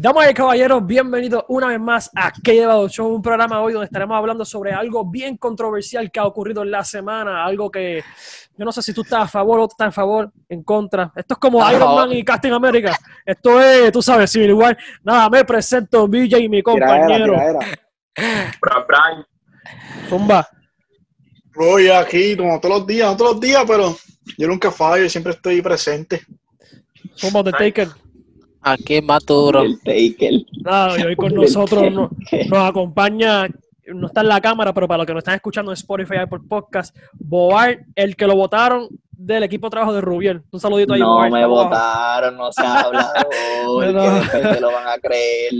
Damas y caballeros, bienvenidos una vez más a Que Llevado Show, un programa hoy donde estaremos hablando sobre algo bien controversial que ha ocurrido en la semana, algo que yo no sé si tú estás a favor o estás en favor, en contra. Esto es como Iron Man y Casting America. Esto es, tú sabes, Civil War. Nada, me presento, Villa y mi compañero. Brian. Zumba. Voy aquí como todos los días, no todos los días, pero yo nunca fallo, siempre estoy presente. Zumba The Taker. Aquí es más duro. El Taker. Nada, y hoy con nosotros no- nos acompaña, no está en la cámara, pero para los que nos están escuchando en Spotify y por podcast, Boar, el que lo votaron del equipo de trabajo de Rubiel. Un saludito ahí, No Boar, me votaron, no se ha hablado. Bueno. que después te lo van a creer.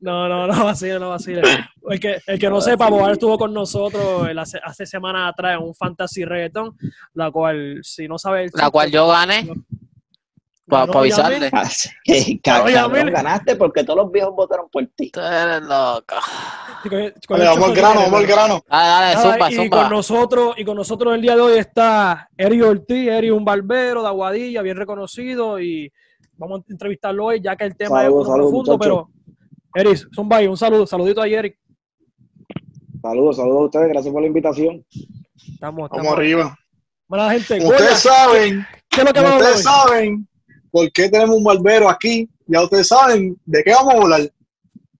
No, no, no vacile, no vacile. El que, el que no sepa, Boar estuvo con nosotros el hace, hace semanas atrás en un Fantasy Reggaeton, la cual, si no sabe... el La cual yo gané para Ganó avisarle. Así, Oye, cabrón, Amel. ganaste porque todos los viejos votaron por ti. Tú eres loco. Vale, vamos al grano, vamos al grano. Dale, dale, Nada, zumba, y zumba. con nosotros y con nosotros el día de hoy está Eri Ortiz, Eri un barbero de Aguadilla, bien reconocido y vamos a entrevistarlo hoy ya que el tema Saludos, es saludos, profundo, pero Eri, Zumba, un saludo, saludito a Eric. Saludos, saludos a ustedes, gracias por la invitación. Estamos, Vamos estamos. arriba. Gente, Como Goya, ustedes saben, ¿qué es lo que como vamos a hablar ustedes hoy? saben por qué tenemos un barbero aquí, ya ustedes saben de qué vamos a hablar.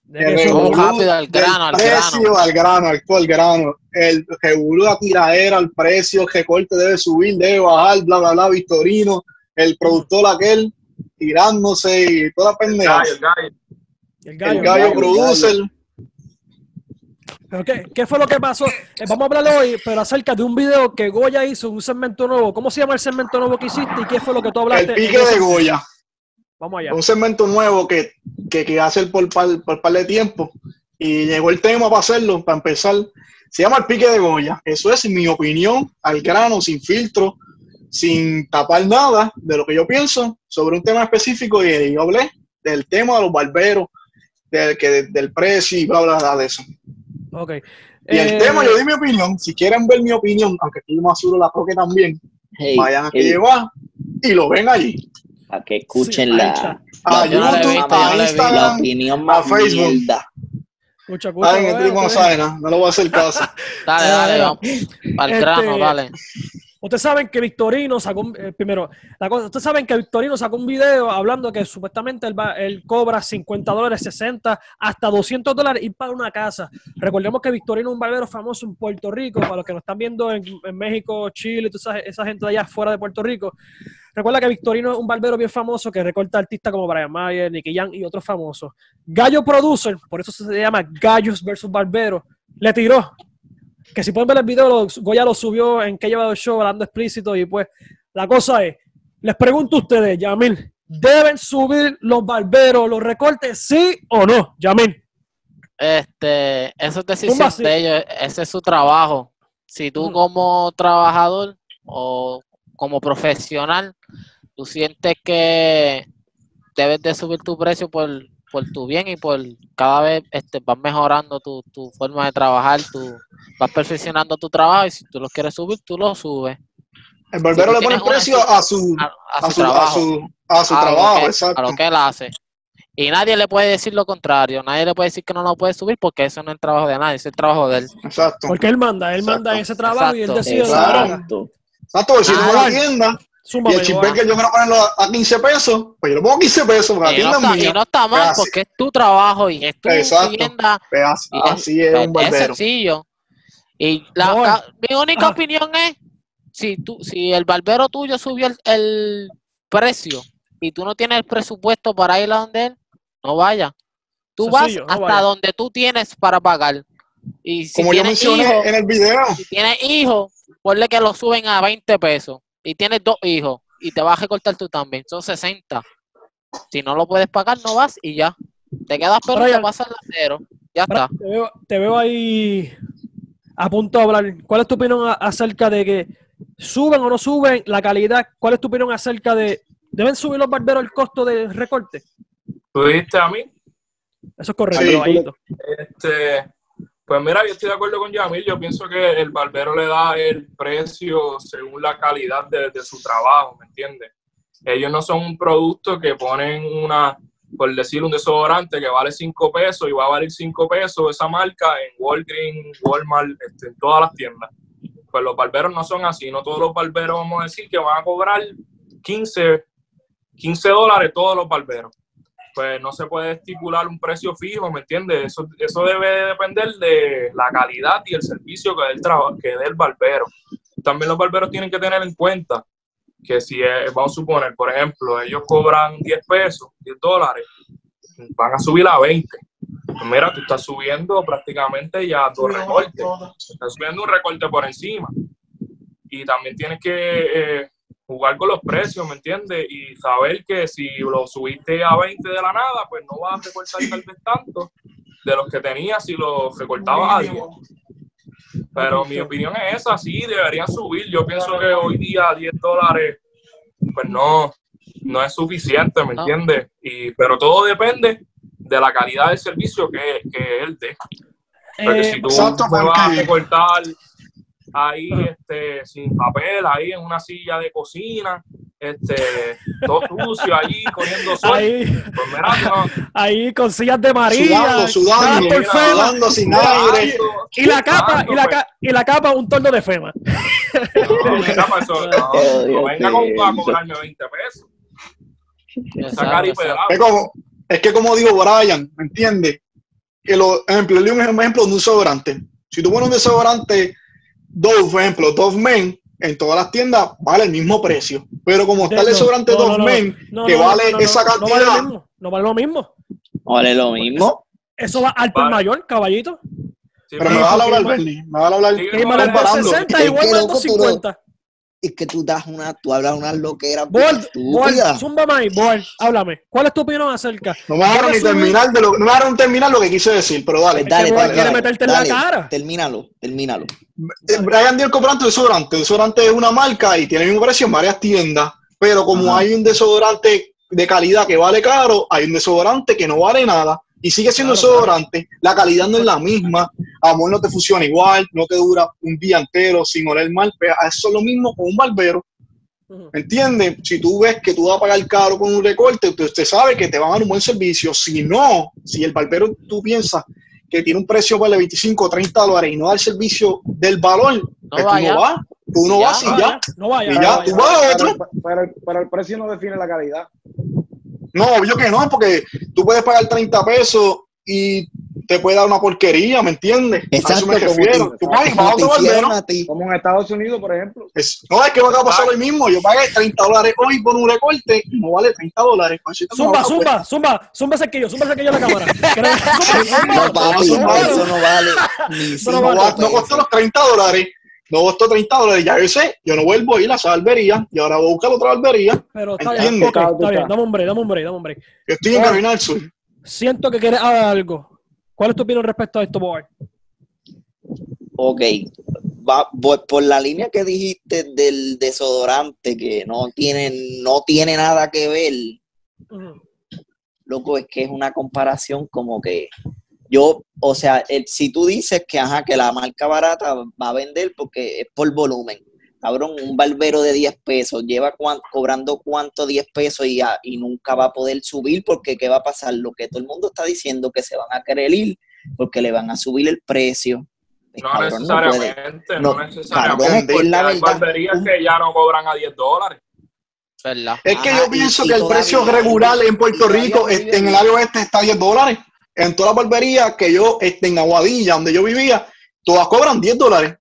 De El rápido al del grano, al precio grano. al grano, al, al grano. El revolú, la tiradera, el precio, que corte debe subir, debe bajar, bla, bla, bla, Victorino, el productor aquel tirándose y toda pendeja. el gallo, El gallo. gallo gallo, producer. ¿Pero qué, qué fue lo que pasó? Eh, vamos a hablar hoy, pero acerca de un video que Goya hizo, un segmento nuevo. ¿Cómo se llama el segmento nuevo que hiciste y qué fue lo que tú hablaste? El pique de Goya. Vamos allá. un segmento nuevo que, que, que hacer por par, por par de tiempo y llegó el tema para hacerlo, para empezar. Se llama el pique de Goya. Eso es mi opinión, al grano, sin filtro, sin tapar nada de lo que yo pienso sobre un tema específico y yo hablé del tema de los barberos, del, que, del precio y bla, bla, bla de eso. Ok. Y el Eh, tema, yo di mi opinión. Si quieren ver mi opinión, aunque aquí más seguro la toque también, Hey, vayan a que hey, llevar y lo ven allí. a que escuchen Sí, la. A YouTube, a visto. la Instagram, opinión más Facebook. mierda. Escucha, escucha, Ay, el trigo no sabe nada, no le voy a hacer caso. Dale, dale, Mira, vamos. Al este- grano, dale. Ustedes saben que Victorino sacó, un- eh, primero, ustedes saben que Victorino sacó un video hablando que supuestamente él, cobra 50 dólares, 60, hasta 200 dólares ir para una casa. Recordemos que Victorino es un barbero famoso en Puerto Rico, para los que nos están viendo en, México, Chile, toda esa, esa gente de allá fuera de Puerto Rico. Recuerda que Victorino es un barbero bien famoso que recorta artistas como Brian Mayer, Nicky Young y otros famosos. Gallo Producer, por eso se llama Gallos versus Barbero, le tiró que si pueden ver el video, lo- Goya lo subió en que llevado el show hablando explícito y pues la cosa es, les pregunto a ustedes, Yamil, ¿deben subir los barberos, los recortes, sí o no? Yamil, Este, eso es decisión de ellos, ese es su trabajo. Si tú como trabajador o como profesional, tú sientes que debes de subir tu precio por, por tu bien y por cada vez este, vas mejorando tu, tu forma de trabajar, tu, vas perfeccionando tu trabajo y si tú lo quieres subir, tú lo subes El barbero Si le pone precio a su, a, a a su su, a trabajo. su, a su a lo trabajo, que- exacto. a lo que él hace. Y nadie le puede decir lo contrario, nadie le puede decir que no lo puede subir porque eso no es el trabajo de nadie, es el trabajo de él. Exacto. porque él manda, él Exacto, manda ese trabajo y él decide. Exacto. Exacto, si a la vale. Y el chipper que yo quiero ponerlo a, a 15 pesos, pues yo lo pongo a 15 pesos, la Y no, tienda es está, mía. y no está mal porque es tu trabajo y es tu Exacto. tienda. Pues así, y es- así es un barbero. sencillo. Y la, No, la- mi única ah. opinión es, si tú, si el barbero tuyo subió el, el precio y tú no tienes el presupuesto para ir a donde él, no vaya. Tú Sencillo, vas no hasta vaya. donde tú tienes para pagar. Y si Como yo mencioné hijos, en el video, si tienes hijos, ponle que lo suben a 20 pesos. Y tienes dos hijos y te vas a recortar tú también. Son 60. Si no lo puedes pagar, no vas y ya. Te quedas pero Brian. te pasas la cero. Ya está. Te veo, te veo ahí a punto de hablar. ¿Cuál es tu opinión a- acerca de que suben o no suben la calidad? ¿Cuál es tu opinión acerca de, ¿deben subir los barberos el costo de recorte? ¿Tú dijiste a mí? Eso es correcto, Sí. Este, pues mira, yo estoy de acuerdo con Yamil. Yo pienso que el barbero le da el precio según la calidad de, su trabajo, ¿me entiendes? Ellos no son un producto que ponen una, por decir un desodorante que vale 5 pesos y va a valer 5 pesos esa marca en Walgreens, Walmart, este, en todas las tiendas. Pues los barberos no son así, no todos los barberos vamos a decir que van a cobrar 15, 15 dólares todos los barberos. Pues no se puede estipular un precio fijo, ¿me entiendes? Eso, eso debe depender de la calidad y el servicio que dé el, que dé el barbero. También los barberos tienen que tener en cuenta que si, vamos a suponer, por ejemplo, ellos cobran 10 pesos, 10 dólares, van a subir a 20. Pues mira, tú estás subiendo prácticamente ya dos recortes. Estás subiendo un recorte por encima. Y también tienes que eh, jugar con los precios, ¿me entiendes? Y saber que si lo subiste a 20 de la nada, pues no vas a recortar tal vez tanto de los que tenías si lo recortabas a 10. Pero mi opinión es esa, sí, deberían subir. Yo pienso que hoy día 10 dólares, pues no, no es suficiente, ¿me entiendes? Y, pero todo depende de la calidad del servicio que, que él dé. Porque Eh, si tú vas a recortar ahí este, sin papel, ahí en una silla de cocina, este, todo sucio allí, corriendo sol, ahí, pues mira, no, ahí con sillas de María, Sudando, sudando, mira, sin aire. y la capa, y la, pues. ca- y la capa un torno de FEMA. No, mira, pues eso, no, no venga con, a cobrarme 20 pesos. Y. Es como, es que como digo Brian, ¿me entiendes? Que lo, ejemplo, le un ejemplo de un desodorante. Si tú pones un desodorante Dove, por ejemplo, Dove Men, en todas las tiendas vale el mismo precio. Pero como está el desodorante no, Dove no, Men, no, que no, vale no, no, esa no, no cantidad, vale lo mismo, no vale lo mismo. Vale lo mismo. Eso va al por Vale. mayor, caballito. Sí, pero me vas a hablar, Bernie, me vas a hablar Sí, Y comparando. 60 Es igual que, vale loco, tú no- 250. Es que tú das una, tú hablas unas loqueras Bold, estúpidas. zumba ahí, Bold, háblame. ¿Cuál es tu opinión acerca? No me dejaron ni terminar de lo, no me dejaron terminar lo que quise decir, pero dale. Dale, que dale, quiere dale, meterte en dale, la cara. Termínalo, termínalo. Eh, Brian dio el comprante desodorante. El desodorante es una marca y tiene el mismo precio en varias tiendas. Pero como Ajá. hay un desodorante de calidad que vale caro, hay un desodorante que no vale nada. Y sigue siendo Claro, desodorante. La calidad no es la misma. Amor no te funciona igual, no te dura un día entero sin oler mal. Pero eso es lo mismo con un barbero. Ujú. ¿Me entiendes? Si tú ves que tú vas a pagar caro con un recorte, usted, usted sabe que te van a dar un buen servicio. Si no, si el barbero tú piensas que tiene un precio vale 25 o 30 dólares y no da el servicio del valor, pues tú no vas. Tú no Ya, vas y No ya. no vaya. Y no ya, vaya. tú vas a otro. pero el precio no define la calidad. No, obvio que no, porque tú puedes pagar 30 pesos y te puede dar una porquería, ¿me entiendes? a eso Exacto, me como refiero. te, Tú y como vas a otro. Como en Estados Unidos, por ejemplo. Es- no, es que va a pasar lo mismo. Yo pagué 30 dólares hoy por un recorte y no vale 30 dólares. Pues, Zumba, vas a- zumba, zumba, zumba cerquillo, zumba cerquillo a la cámara. ¿Quieres- Zumba, zumba. No, papi, zumba. eso no vale ni no, no costó los 30 dólares. No costó 30 dólares. Ya yo sé, yo no vuelvo a ir a esa barbería y ahora voy a buscar otra barbería. Pero está bien, Entiende. ok, está bien, dame un break, dame un break, dame un break. Yo estoy en. Carolina del Sur. Siento que quieres hablar algo. ¿Cuál es tu opinión respecto a esto, boy? Ok, va, voy por la línea que dijiste del desodorante, que no tiene, no tiene nada que ver, loco, es que es una comparación como que yo, o sea, el- si tú dices que, ajá, que la marca barata va a vender porque es por volumen, cabrón, un barbero de 10 pesos lleva cuan- cobrando cuánto 10 pesos y, a- y nunca va a poder subir porque ¿qué va a pasar? Lo que todo el mundo está diciendo que se van a querer ir porque le van a subir el precio. Pues, No cabrón, necesariamente, no, No, necesariamente. cabrón, es la hay verdad, barberías que ya no cobran a 10 dólares. ¿Verdad? Es que yo pienso que el precio regular en Puerto Rico, este, en el área oeste, está a 10 dólares. En todas las barberías que yo, este, en Aguadilla, donde yo vivía, todas cobran 10 dólares.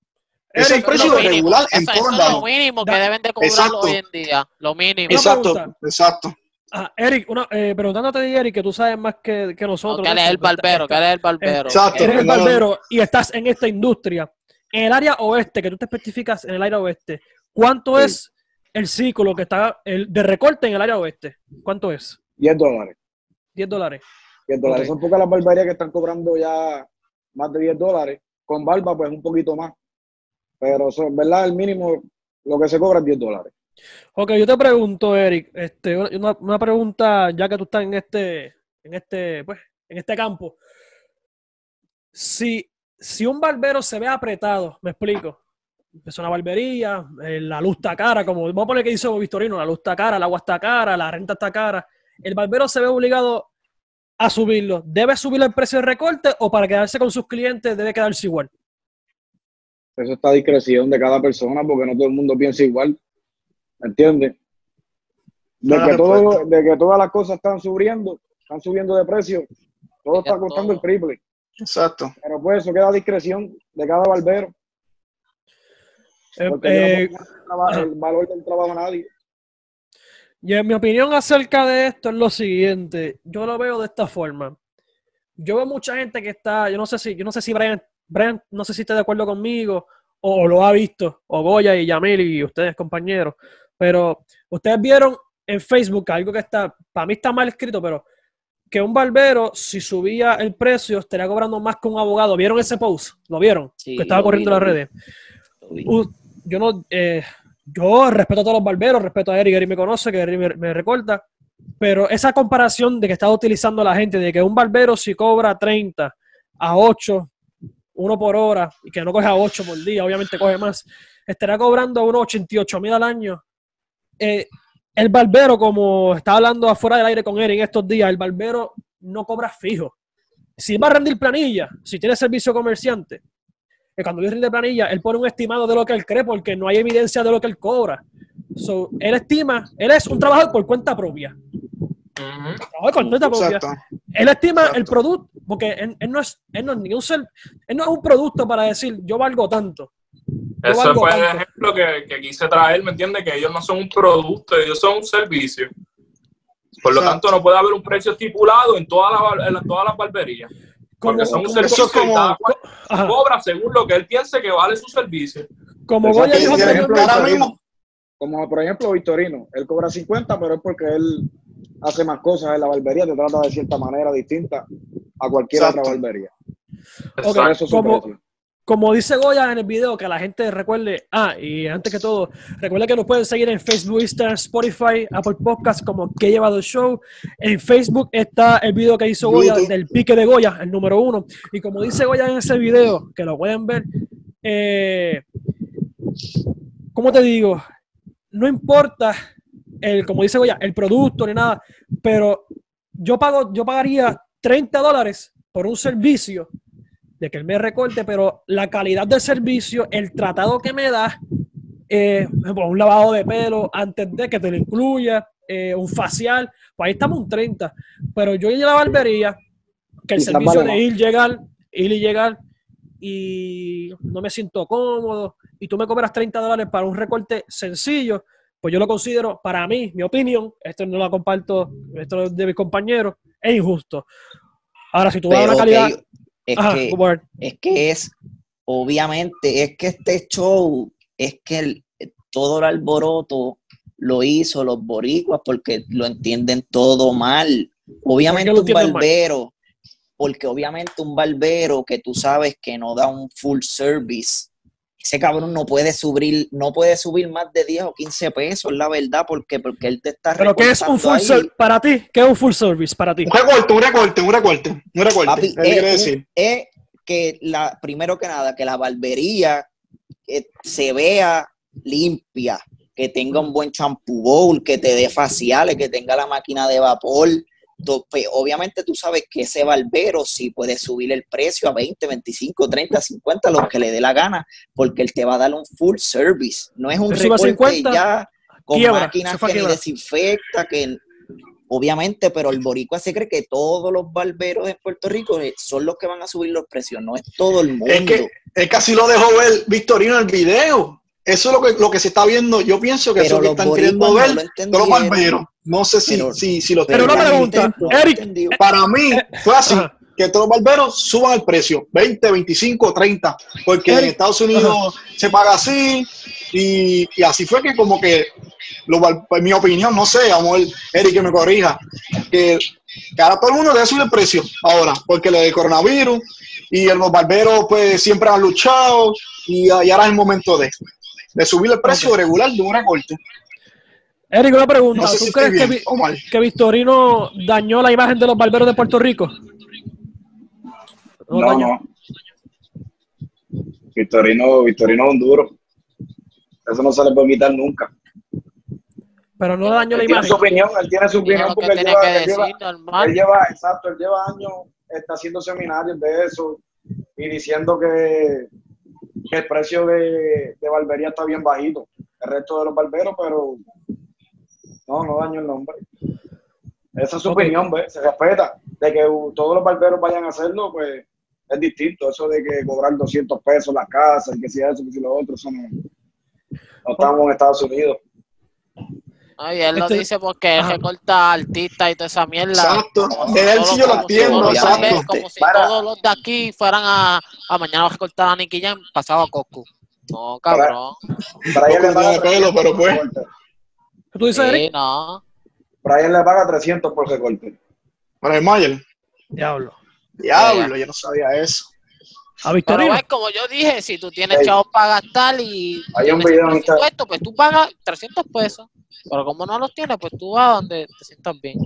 Ese es el precio lo mínimo. regular en todos eso es lo mínimo que deben de cobrar Exacto. hoy en día. Lo mínimo. Exacto, exacto. Ah, Eric, una, eh, preguntándote de Eric, que tú sabes más que, que nosotros. que él es ¿no? el barbero, que él es el barbero. Exacto. Eres el No, no. barbero y estás en esta industria. En el área oeste, que tú te especificas en el área oeste, ¿cuánto Sí. es el ciclo que está el de recorte en el área oeste? ¿Cuánto es? 10 dólares. 10 dólares. 10 dólares. Son pocas las barberías que están cobrando ya más de 10 dólares. Con barba, pues un poquito más. Pero, eso, en verdad, el mínimo, lo que se cobra es 10 dólares. Ok, yo te pregunto, Eric, este, una, una pregunta, ya que tú estás en este, en este, pues, en este campo. Si, si un barbero se ve apretado, me explico. Es una barbería, eh, la luz está cara, como vamos a poner que dice Victorino, la luz está cara, el agua está cara, la renta está cara. El barbero se ve obligado a subirlo, ¿debe subir el precio de recorte o para quedarse con sus clientes debe quedarse igual? Eso está a discreción de cada persona porque no todo el mundo piensa igual. ¿Entiendes? De que, todo, perfecto. de que todas las cosas están subiendo, están subiendo de precio, todo está costando todo. el triple. Exacto. Pero pues eso queda a discreción de cada barbero. Eh, Porque eh, no el valor del trabajo a nadie. Y en mi opinión acerca de esto es lo siguiente, yo lo veo de esta forma. Yo veo mucha gente que está, yo no sé si, yo no sé si Brian, Brian, no sé si está de acuerdo conmigo o, lo ha visto, o Goya y Yamil y ustedes compañeros, pero ustedes vieron en Facebook algo que está, para mí está mal escrito, pero que un barbero si subía el precio estaría cobrando más que un abogado. ¿Vieron ese post? ¿Lo vieron? Sí, que estaba lo vi, corriendo en lo las vi. redes. Vi. Uh, yo no, eh, yo respeto a todos los barberos, respeto a Eric, Eric me conoce, que Eric me, me recorta, pero esa comparación de que está utilizando la gente, de que un barbero si cobra 30 a 8, uno por hora, y que no coge a 8 por día, obviamente coge más, estará cobrando unos 88 mil al año. Eh, el barbero, como estaba hablando afuera del aire con Eric en estos días, el barbero no cobra fijo. Si va a rendir planilla, si tiene servicio comerciante, que cuando él rinde planilla, él pone un estimado de lo que él cree porque no hay evidencia de lo que él cobra. So, él estima, él es un trabajador por cuenta propia. Ujú. Trabajador por cuenta propia. Exacto. Él estima Exacto. el producto, porque él, él no es, él no es ni un ser- él no es un producto para decir yo valgo tanto. Yo Ese valgo fue el ejemplo que, que quise traer, ¿me entiendes? Que ellos no son un producto, ellos son un servicio. Por lo tanto, no puede haber un precio estipulado en todas las, todas las barberías. Como, Porque son un como- servicio eso es y como- cada cual ajá, cobra según lo que él piense que vale su servicio. como. Goya dijo ahora mismo, Como por ejemplo Victorino, él cobra 50, pero es porque él hace más cosas en la barbería, te trata de cierta manera distinta a cualquier Exacto. otra barbería. Ok, Por eso es su como-. Como dice Goya en el video, que la gente recuerde, ah, y antes que todo, recuerde que nos pueden seguir en Facebook, Instagram, Spotify, Apple Podcast como Que Llevado el Show. En Facebook está el video que hizo Goya del pique de Goya, el número uno. Y como dice Goya en ese video, que lo pueden ver, eh, ¿cómo te digo? No importa, el, como dice Goya, el producto ni nada, pero yo, pago, yo pagaría 30 dólares por un servicio de que él me recorte, pero la calidad del servicio, el tratado que me da, eh, un lavado de pelo antes de que te lo incluya, eh, un facial, pues ahí estamos un 30. Pero yo ir a la barbería, que el servicio de ir, llegar, ir y llegar, y no me siento cómodo, y tú me cobras 30 dólares para un recorte sencillo, pues yo lo considero, para mí, mi opinión, esto no lo comparto, esto es de mis compañeros, es injusto. Ahora, si tú vas a una calidad... que- es, Ajá, que, es que es, obviamente, es que este show, es que el- todo el alboroto lo hizo los boricuas porque lo entienden todo mal. Obviamente un mal? barbero, porque obviamente un barbero que tú sabes que no da un full service, ese cabrón no puede subir, no puede subir más de 10 o 15 pesos, la verdad, porque, porque él te está Pero ¿qué es un full service para ti? ¿Qué es un full service para ti? un recorte, un recorte, un recorte, un recorte. Papi, ¿Qué quiere es, decir? es que la, primero que nada, que la barbería eh, se vea limpia, que tenga un buen shampoo bowl, que te dé faciales, que tenga la máquina de vapor. Pues, obviamente tú sabes que ese barbero sí puede subir el precio a 20, 25, 30, 50, lo que le dé la gana, porque él te va a dar un full service. No es un recorte 50, ya con quiebra, máquinas que ni desinfecta, que obviamente, pero el boricua se cree que todos los barberos en Puerto Rico eh, son los que van a subir los precios, no es todo el mundo. Es que, es que así lo dejó ver Victorino en el video. Eso es lo que, lo que se está viendo. Yo pienso que pero eso es lo que están queriendo no ver lo todos los entendieron. barberos. No sé si, Pero- si, si lo Pero una pregunta, no lo Eric. Para mí fue así, que todos los barberos suban el precio, 20, 25, 30, porque en Estados Unidos se paga así y, y así fue que como que, lo, bar- en mi opinión, no sé, amor, Eric que me corrija, que, que ahora todo el mundo debe subir el precio ahora, porque lo del coronavirus y los barberos pues siempre han luchado y, y ahora es el momento de, de subir el precio regular de un recorte. Eric, una pregunta. No sé ¿Tú si crees que, que Victorino dañó la imagen de los barberos de Puerto Rico? No, No, dañó. no. Victorino, Victorino es un duro. Eso no se le puede quitar nunca. Pero no daño la Él tiene imagen. su opinión, él tiene su opinión porque que él tiene lleva, que él lleva- decir, normal. él lleva, exacto, él lleva años está haciendo seminarios de eso y diciendo que, que el precio de, de barbería está bien bajito. El resto de los barberos, pero no, no daño el nombre. Esa es su opinión, ¿ves? Se respeta. De que todos los barberos vayan a hacerlo, pues es distinto. Eso de que cobrar 200 pesos la casa, y que si eso, que si lo otro, eso no, no estamos en Estados Unidos. No, y él lo Este- dice porque él recorta artistas y toda esa mierda. Exacto. Como De él sí yo lo si entiendo, todos los exacto. barberos- Como si Para. todos los de aquí fueran a, a mañana a recortar a Nicky Jam, pasaba a Coco. No, cabrón. Brian le paga de pelo, 300 pero por pues. recorte. ¿Qué tú dices, Sí, Eric? no. Brian le paga 300 por recorte. Para el Mayer. Diablo. Diablo, yo no sabía eso. A Pero Victorino. ves, como yo dije, si tú tienes chavos para gastar y Hay un video en Instagram. pues tú pagas 300 pesos. Pero como no los tienes, pues tú vas donde te sientas bien.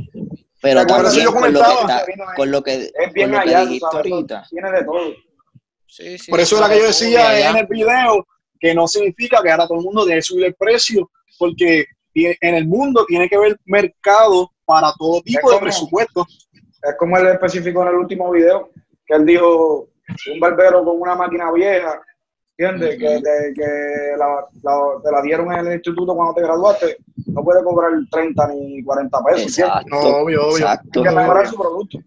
Pero también yo con lo que, está- con lo que, Es con bien lo que allá, tú dijiste sabes, ahorita. tiene de todo. Sí, sí, Por eso era que yo de decía en el video que no significa que ahora todo el mundo debe subir el precio, porque en el mundo tiene que haber mercado para todo tipo de como- presupuesto. Es como él especificó en el último video, que él dijo, un barbero con una máquina vieja, ¿entiendes? Que, te- que la, la- te la dieron en el instituto cuando te graduaste, no puede cobrar 30 ni 40 pesos. Exacto. No, obvio, obvio. Exacto. Hay que mejorar su producto.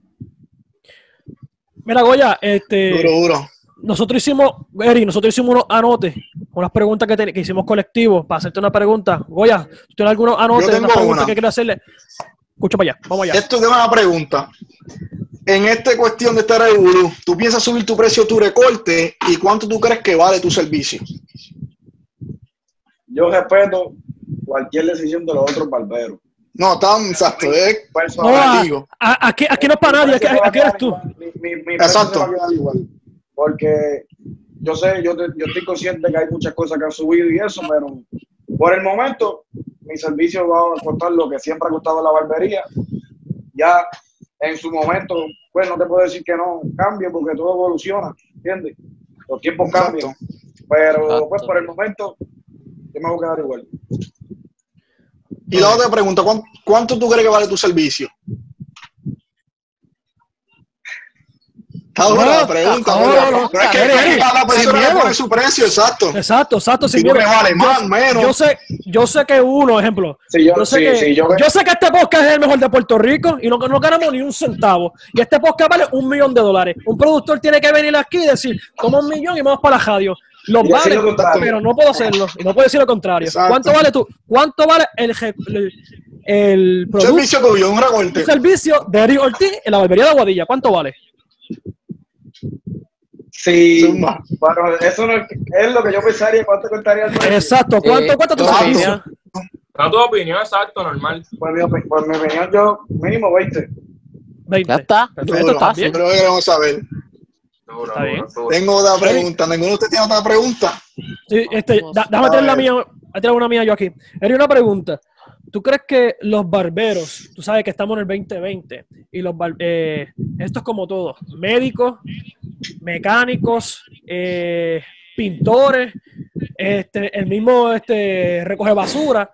Mira, Goya, este, Duro, duro. nosotros hicimos, Eric, nosotros hicimos unos anotes, unas preguntas que, ten- que hicimos colectivos para hacerte una pregunta. Goya, ¿tú tienes algunos anotes, Yo tengo una. que quieres hacerle? Escucha para allá, vamos allá. Esto es una pregunta. En esta cuestión de este revolú, ¿tú piensas subir tu precio, tu recorte y cuánto tú crees que vale tu servicio? Yo respeto cualquier decisión de los otros barberos. No, tan exacto, es Personal. No, a- relativo. a- aquí, aquí no es para nadie, aquí, aquí eres tú. Mi, mi, mi precio Exacto. igual. Porque yo sé, yo, te- yo estoy consciente que hay muchas cosas que han subido y eso, pero por el momento mi servicio va a costar lo que siempre ha costado la barbería. Ya en su momento, pues no te puedo decir que no cambie porque todo evoluciona, ¿entiendes? Los tiempos cambian. Pero Exacto. pues por el momento yo me voy a quedar igual. Y la otra pregunta, ¿cuán- ¿cuánto tú crees que vale tu servicio? No, la pregunta, no, pero- no, no. pero es que cada persona le pone su precio, exacto. Exacto, exacto. Sin miedo. Yo- más, menos. Yo sé, yo sé que uno, ejemplo, Sí, yo, yo sé, sí, que, sí, yo, yo sé que este podcast es el mejor de Puerto Rico y no, no ganamos ni un centavo. Y este podcast vale un millón de dólares. Un productor tiene que venir aquí y decir, toma un millón y vamos para la radio. Los vale, lo pero no puedo hacerlo. Y no puedo decir lo contrario. Exacto. ¿Cuánto vale tú? ¿Cuánto vale el, el, el Un producto, servicio tuyo, un recorte. un servicio de Eric Ortiz en la barbería de Aguadilla? ¿Cuánto vale? Sí, Zumba. bueno, eso no es, es lo que yo pensaría, cuánto costaría el precio. Exacto. ¿Cuánto Sí, cuesta tu opino. Da tu opinión, exacto, normal. Por mi, por mi opinión, yo mínimo 20. 20. Ya está. Perfecto, Duro. está bien. Creo que queremos saber. Duro, Está bien. duro. Tengo otra pregunta. ¿Ninguno de ustedes tiene otra pregunta? Sí, este, da- déjame tener la mía, voy a tirar una mía yo aquí. Era una pregunta. ¿Tú crees que los barberos, tú sabes que estamos en el 2020, y los eh, esto es como todo, médicos, mecánicos, eh, pintores, este, el mismo este, recoge basura,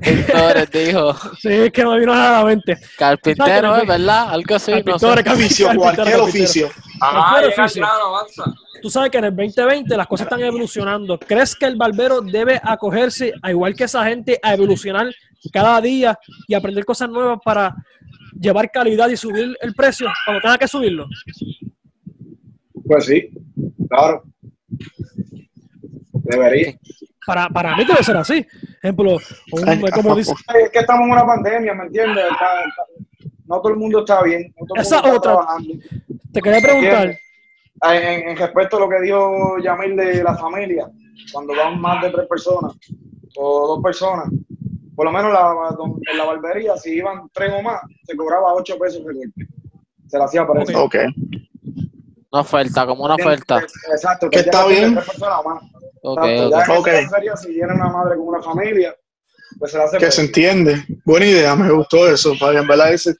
Pintores, dijo. sí, es que no me vino nada a la mente. Carpintero, ¿es verdad? Algo así, no sé. Carpintores, carpintero, cualquier carpintero. oficio. Cualquier llega al oficio. grano, avanza. Tú sabes que en el 2020 las cosas están evolucionando. ¿Crees que el barbero debe acogerse, a igual que esa gente, a evolucionar cada día y aprender cosas nuevas para llevar calidad y subir el precio cuando tenga que subirlo? Pues sí, claro. Debería. Para, para mí debe ser así. Ejemplo, un- como dice, Es que estamos en una pandemia, ¿me entiendes? Está- está- no todo el mundo está bien. No todo el Esa está otra. trabajando. Te quería preguntar, En, en- en respecto a lo que dijo Yamil de la familia, cuando van más de tres personas o dos personas, por lo menos la, en la barbería, si iban tres o más, se cobraba ocho pesos golpe. Se la hacía por eso. Ok. Una oferta, como una oferta. Exacto. Que está bien. Tres personas o más. Ok, Exacto, si viene una madre con una familia, pues se la hace Que se entiende. Buena idea, me gustó eso. Para en verdad ese.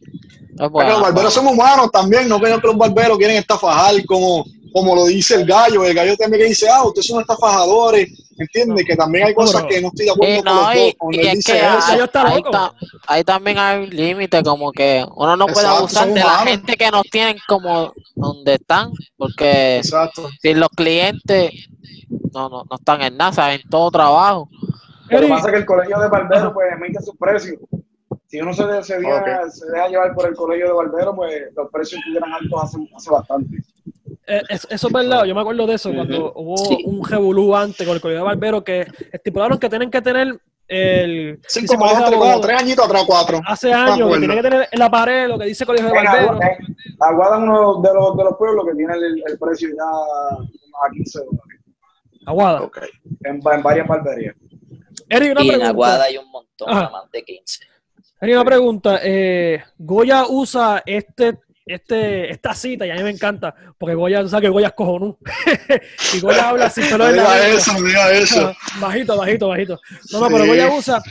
Bueno, los barberos son humanos también, no creo que los barberos quieren estafajar como, como lo dice el gallo. El gallo también que dice, ah, ustedes son estafajadores, ¿Entiendes? Que también hay No, cosas pero- que no estoy de acuerdo Sí, con no, los y, dos. Es dice que hay, ahí loco. ta- ahí también hay un límite, como que uno no puede Exacto, abusar de la gente que nos tienen como donde están, porque Exacto. si los clientes no, no, no están en nada, saben todo trabajo. Lo que pasa es que el colegio de barberos pues emite sus precios. Si uno se, se, deja, se deja llevar por el colegio de barberos, pues los precios estuvieran altos hace, hace bastante. eh, es- eso es verdad, yo me acuerdo de eso, cuando hubo Sí. un revolú antes con el colegio de barbero que estipularon que tienen que tener el Cinco más como abogados. tres añitos atrás, cuatro. hace años que tienen que tener en la pared lo que dice colegio de barbero. En Aguada es uno de los, de los pueblos que tiene el, el precio ya a 15 dólares Aguada. Ok. en, en varias barberías. Eri, una Y en. Aguada hay un montón, Ajá. nada más de 15. Eri, una pregunta. Eh, Goya usa este, este, esta cita y a mí me encanta porque Goya, tú sabes que Goya es cojonú. y Goya habla pelo No en la diga lengua. eso, diga eso. bajito, bajito, bajito. No, no, Sí. pero Goya usa.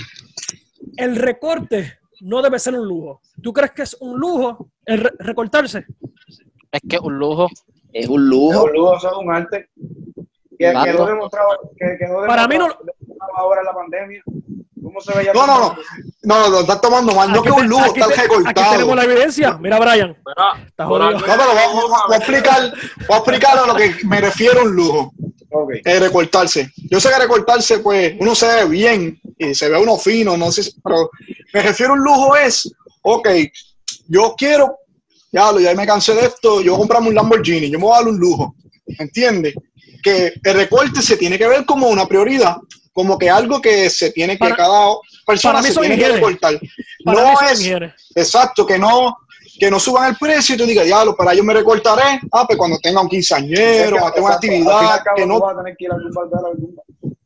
El recorte no debe ser un lujo. ¿Tú crees que es un lujo el re- recortarse? Es que es un lujo. Es un lujo. Los ludos son un arte que quedó demostrado, que quedó Para mí no- demostrado ahora en la pandemia. ¿Cómo se veía? No, no, no. No, lo estás tomando mal. No que un lujo, está recortado. Aquí tenemos la evidencia. Mira, Brian. Mira, Está jodido. No, pero voy, a explicar, voy a explicar a lo que me refiero a un lujo. Ok. eh, recortarse. Yo sé que recortarse, pues, uno se ve bien y se ve uno fino, no sé, si- pero me refiero a un lujo es, ok, yo quiero, ya, lo- ya me cansé de esto, yo comprarme un Lamborghini, yo me voy a dar un lujo, ¿entiendes? Que el recorte se tiene que ver como una prioridad, como que algo que se tiene que, Para- cada persona para mí se son tiene que recortar. Para no es, mujeres. exacto, que no, que no suban el precio y tú digas, diablo, para yo me recortaré, ah, pues cuando tenga un quinceañero, cuando tenga una actividad, cabo que no vas a tener que ir a algún barbero, algún-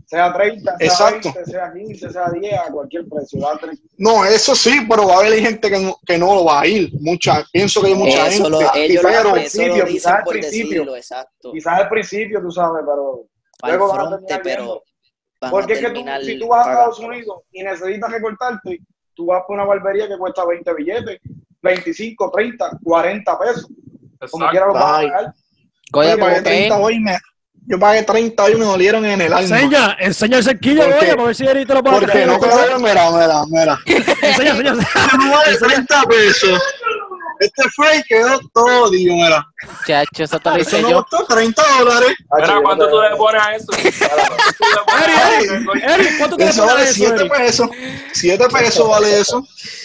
sea 30, sea Exacto. 20, sea 15, sea 10, a cualquier precio. vas a tener que- No, eso sí, pero va a haber gente que no, que no va a ir. Mucha, pienso que hay mucha Eso lo, gente. ellos lo- pero, eso lo principio, dicen quizás al principio. decirlo, exacto. Quizás al principio, tú sabes, pero Para el luego van a fronte, terminar pero viendo. Van a Porque es que tú, si tú vas a Estados. Unidos y necesitas recortarte, tú vas por una barbería que cuesta 20 billetes, 25, 30, 40 pesos. Como Exacto. quiera lo vas a pagar. Goya, yo pagué como que 30 hoy, me, yo pagué 30 hoy y me dolieron en el alma. Enseña, enseña el cerquillo, Goya, para ver si te lo puede Porque no creo, mira, mira, mira. Enseña, enseña. No vale 30 pesos. Este fue quedó todo, digo, mira. chacho, eso te lo hice no yo. costó 30 dólares. Mira, ¿cuánto tú le pones a eso? Eri, Eri, Eri, ¿cuánto te le Eso pones a vale eso, 7 Eri? pesos. 7 pesos vale eso.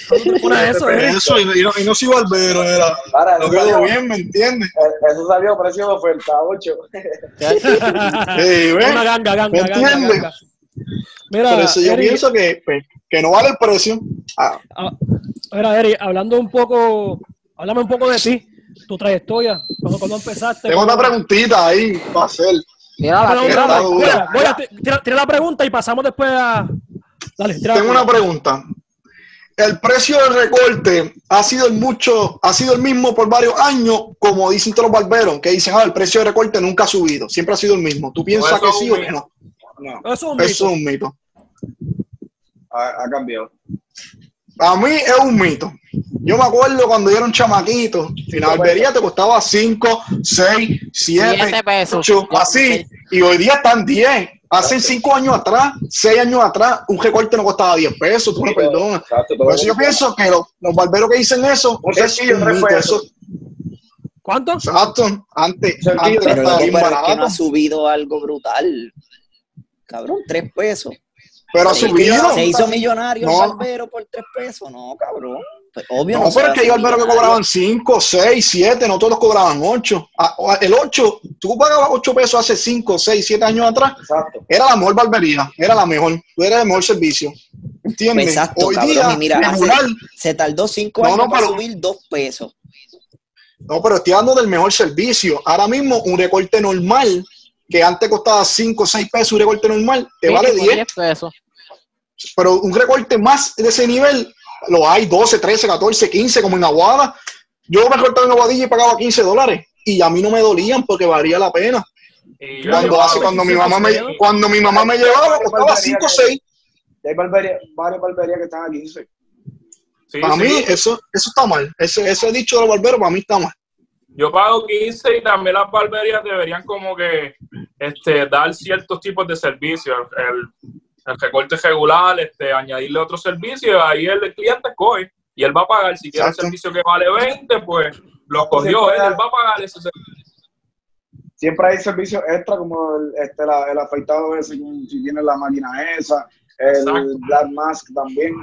¿Cuánto te le pones a eso, Eri? Eso, y, y no, y no soy barbero, era. Ahora, No quedó bien, ¿me entiendes? eh, eso salió a precio de oferta, 8. Sí, ¿ves? Una ganga, ganga, ¿Me entiendes? Mira, Por eso yo Eri, pienso que, pues, que no vale el precio. Ah, ah, mira, Eri, hablando un poco, háblame un poco de ti, tu trayectoria, cuando, cuando empezaste. tengo cómo- una preguntita ahí para hacer. Mira la mira, tierra. está dura. mira, voy a ti- tira, tira la pregunta y pasamos después a. Dale, tira la Tengo una pregunta. El precio del recorte ha sido el mucho, ha sido el mismo por varios años, como dicen todos los barberos, que dicen, ah, el precio del recorte nunca ha subido, siempre ha sido el mismo. ¿Tú piensas que sí o que no? No, Eso es un Eso mito. es un mito. ha, ha cambiado. A mí es un mito. Yo me acuerdo cuando yo era un chamaquito, y la barbería te costaba 5, 6, 7, Siete pesos. 8, Ya, así. Y hoy día están 10. Hace 5 años atrás, 6 años atrás, un recorte no costaba 10 pesos, tú me perdonas. Exacto, Por eso yo pienso que los, los barberos que dicen eso Un es un tres mito. pesos. Eso, ¿Cuánto? exacto. Antes, antes Pero, estaba bien pero es que barato. no ha subido algo brutal. Cabrón, tres pesos. Pero ha Se- subido. Se hizo millonario No. el barbero por tres pesos. No, cabrón. Pues, obvio No, no, pero es que hay barberos que cobraban 5, 6, 7, no todos cobraban 8. El 8, tú pagabas 8 pesos hace 5, 6, 7 años atrás, Exacto. era la mejor barbería, era la mejor, tú eras el mejor servicio. ¿Entiendes? Pues exacto, Hoy cabrón, día, y mira, hace- Se tardó cinco No, años no, para pero- subir dos pesos. no, pero estoy hablando del mejor servicio. Ahora mismo, un recorte normal, que antes costaba 5, 6 pesos, un recorte normal, te vale Mínimo 10, 10 pesos. pero un recorte más de ese nivel, lo hay 12, 13, 14, 15, como en Aguada. Yo me recortaba en Aguadilla y pagaba 15 dólares, y a mí no me dolían porque valía la pena. Y yo Cuando, hace, cuando, mi 25 mamá me, cuando mi mamá me llevaba, costaba 5 o 6. Y hay barbería, varias barberías que están a 15. Sí, Para sí. mí, eso, eso está mal. Ese, ese dicho de los barberos, para mí está mal. Yo pago 15 y también las barberías deberían como que este, dar ciertos tipos de servicios. El, el recorte regular, este, añadirle otro servicio ahí el cliente coge y él va a pagar. Si quiere un Exacto. servicio que vale 20, pues lo cogió él, él va a pagar ese servicio. Siempre hay servicios extra como el, este, la- el afeitado ese, si tiene la máquina esa, el Exacto. Black Mask también.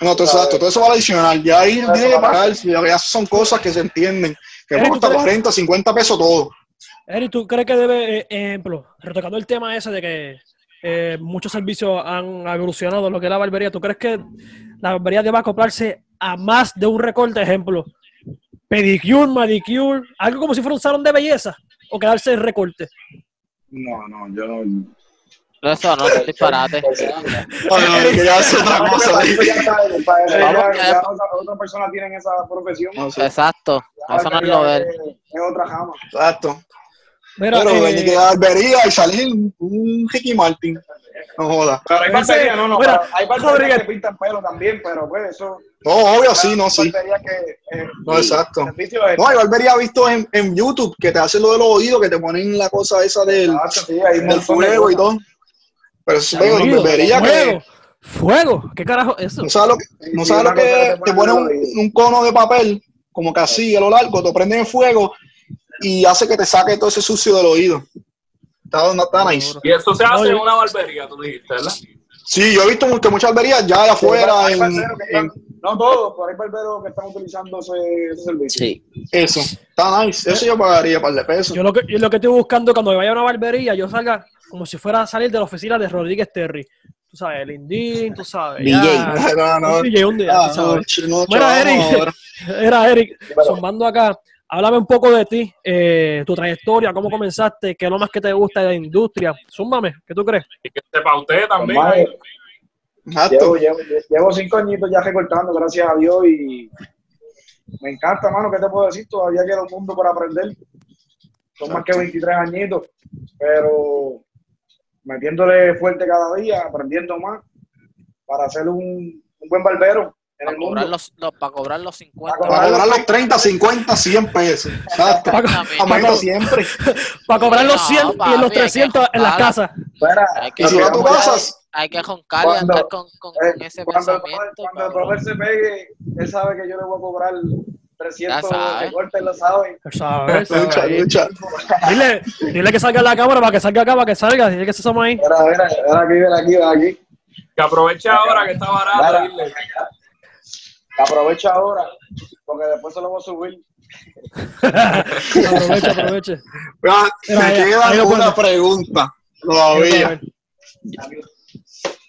No, todo, exacto, todo eso va adicional. Ya ahí tiene que pagar, ya son cosas que se entienden, que Eric, ¿tú cuesta crees- 40, 50 pesos todo. Eri, ¿tú crees que debe, eh, ejemplo, retocando el tema ese de que eh, muchos servicios han evolucionado lo que es la barbería, ¿tú crees que la barbería debe acoplarse a más de un recorte, ejemplo, pedicure, manicure, algo como si fuera un salón de belleza, o quedarse en recorte? No, no, yo no. Eso no es disparate. Ay, que ya es otra cosa. Otra, persona tiene esa profesión. No sé, Exacto. Ya Eso no es lo de él. es- otra jama. Exacto. Mira, Pero eh, venir que la barbería y salir un Ricky Martin. No joda. Pero hay barberías, no, no, mira, hay barberías que pintan pelo también, pero pues eso. No, obvio, sí, no, sí. Barberías que. eh, No, exacto. No, hay barbería visto en, en YouTube que te hacen lo de los oídos, que te ponen la cosa esa del, Exacto, sí, del montón de fuego y todo. Pero eso fuego, es que fuego, ¿qué carajo es eso? no sabes lo que, no sabes lo te ponen ponen en un, cono de papel, como que así a lo largo, te prenden en fuego y hace que te saque todo ese sucio del oído. Está, no está nice. Y eso se hace en una barbería, tú dijiste, ¿verdad? Sí, yo he visto que muchas barberías ya de afuera en, en no todos, pero hay barberos que están utilizando ese, ese servicio. Sí. eso. Está nice. Eso yo pagaría un par de pesos. Yo lo que, yo lo que estoy buscando cuando me vaya a una barbería, yo salga como si fuera a salir de la oficina de Rodríguez Terry. Tú sabes, el Indín, tú sabes. DJ. ya. No, no, Un DJ un día, Ah, tú sabes. no, ch- no, Bueno, chaval, Eric. Era Eric, zumbando acá. Háblame un poco de ti, eh, tu trayectoria, cómo comenzaste, qué es lo más que te gusta de la industria. Zúmbame, ¿qué tú crees? Y que sepa usted también. Pues, llevo, llevo cinco añitos ya recortando, gracias a Dios, y me encanta, mano, ¿qué te puedo decir? Todavía queda un mundo por aprender. Son más que 23 añitos, pero metiéndole fuerte cada día, aprendiendo más, para ser un, un buen barbero en Para el cobrar mundo. los, los- para cobrar los 50. Para Para cobrar los 30, 50, 100 pesos. Exacto. Aumenta siempre. Para cobrar los No, 100 y los papi, hay que 300 en las casas. Espera, Hay que, Y si vas a tu vamos casa, hay que roncar y andar con, con, eh, con ese cuando, pensamiento. cuando el brother se pegue, él sabe que yo le voy a cobrar 300 Ya sabe. de corte, lo lucha, lucha. Dile, dile que salga la cámara para que salga acá, para que salga. Dile que estamos ahí. Mira, mira, mira aquí, mira aquí, mira aquí. Que aproveche ahora que está barato. Mira, dile. aprovecha ahora, porque después se lo voy a subir. aproveche, aproveche. Mira, Mira, me queda ahí lo una pregunta todavía. Mira,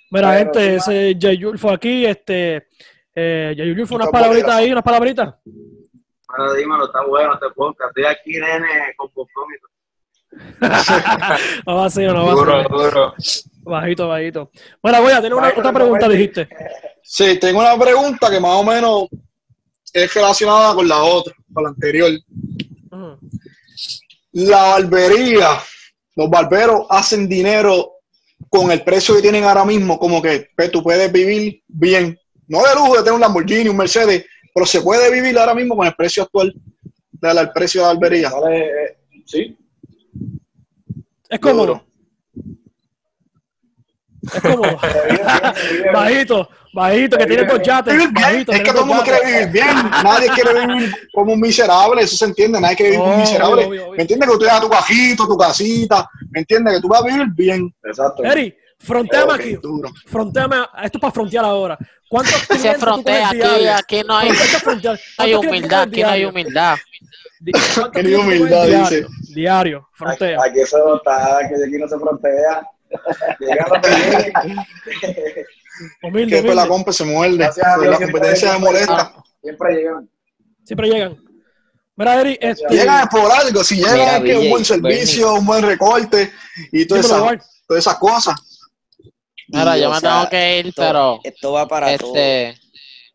Pero gente, ese Jay Yulfo aquí, este. Eh, Yulfo, unas palabritas ahí, unas palabritas. Bueno, dímelo, está bueno este podcast. Estoy aquí, nene, con popcómico. No va a ser, no va a Duro, ser. duro. Bajito, bajito. Bueno, voy a tener una, Bajito, otra pregunta, bajito. dijiste. Sí, tengo una pregunta que más o menos es relacionada con la otra, con la anterior. La barbería, los barberos hacen dinero con el precio que tienen ahora mismo, como que pues, tú puedes vivir bien. No de lujo de tener un Lamborghini, un Mercedes, pero se puede vivir ahora mismo con el precio actual del precio de la barbería. Vale, eh, sí. Es cómodo. Es cómodo. Bajito. bajito, que tiene dos yates. Bajito, es que todo el mundo quiere vivir bien, nadie quiere vivir como un miserable, eso se entiende, nadie quiere vivir como un miserable. obvio, obvio. ¿Me entiendes? Que tú tengas tu cajito, tu casita, ¿me entiendes? Que tú vas a vivir bien. Exacto. Eri, fronteame Ok, aquí. duro. Fronteame, esto es para frontear ahora. ¿Cuántos Se frontea aquí, aquí no hay, no hay ¿Cuántos clientes tú humildad, aquí no hay humildad. Di- ¿cuántos Qué clientes tú coges humildad, diario? dice. Diario, frontea. Aquí eso no está, que aquí no se frontea. Que Humilde, después la compa se muerde, la siempre competencia hay- me molesta. Siempre llegan. Siempre llegan. Mira, Eri, este, Llegan por algo, si llegan que un buen servicio, un buen recorte y todas esas cosas. Mira, yo me sea, tengo que ir, esto, pero esto va para todo. este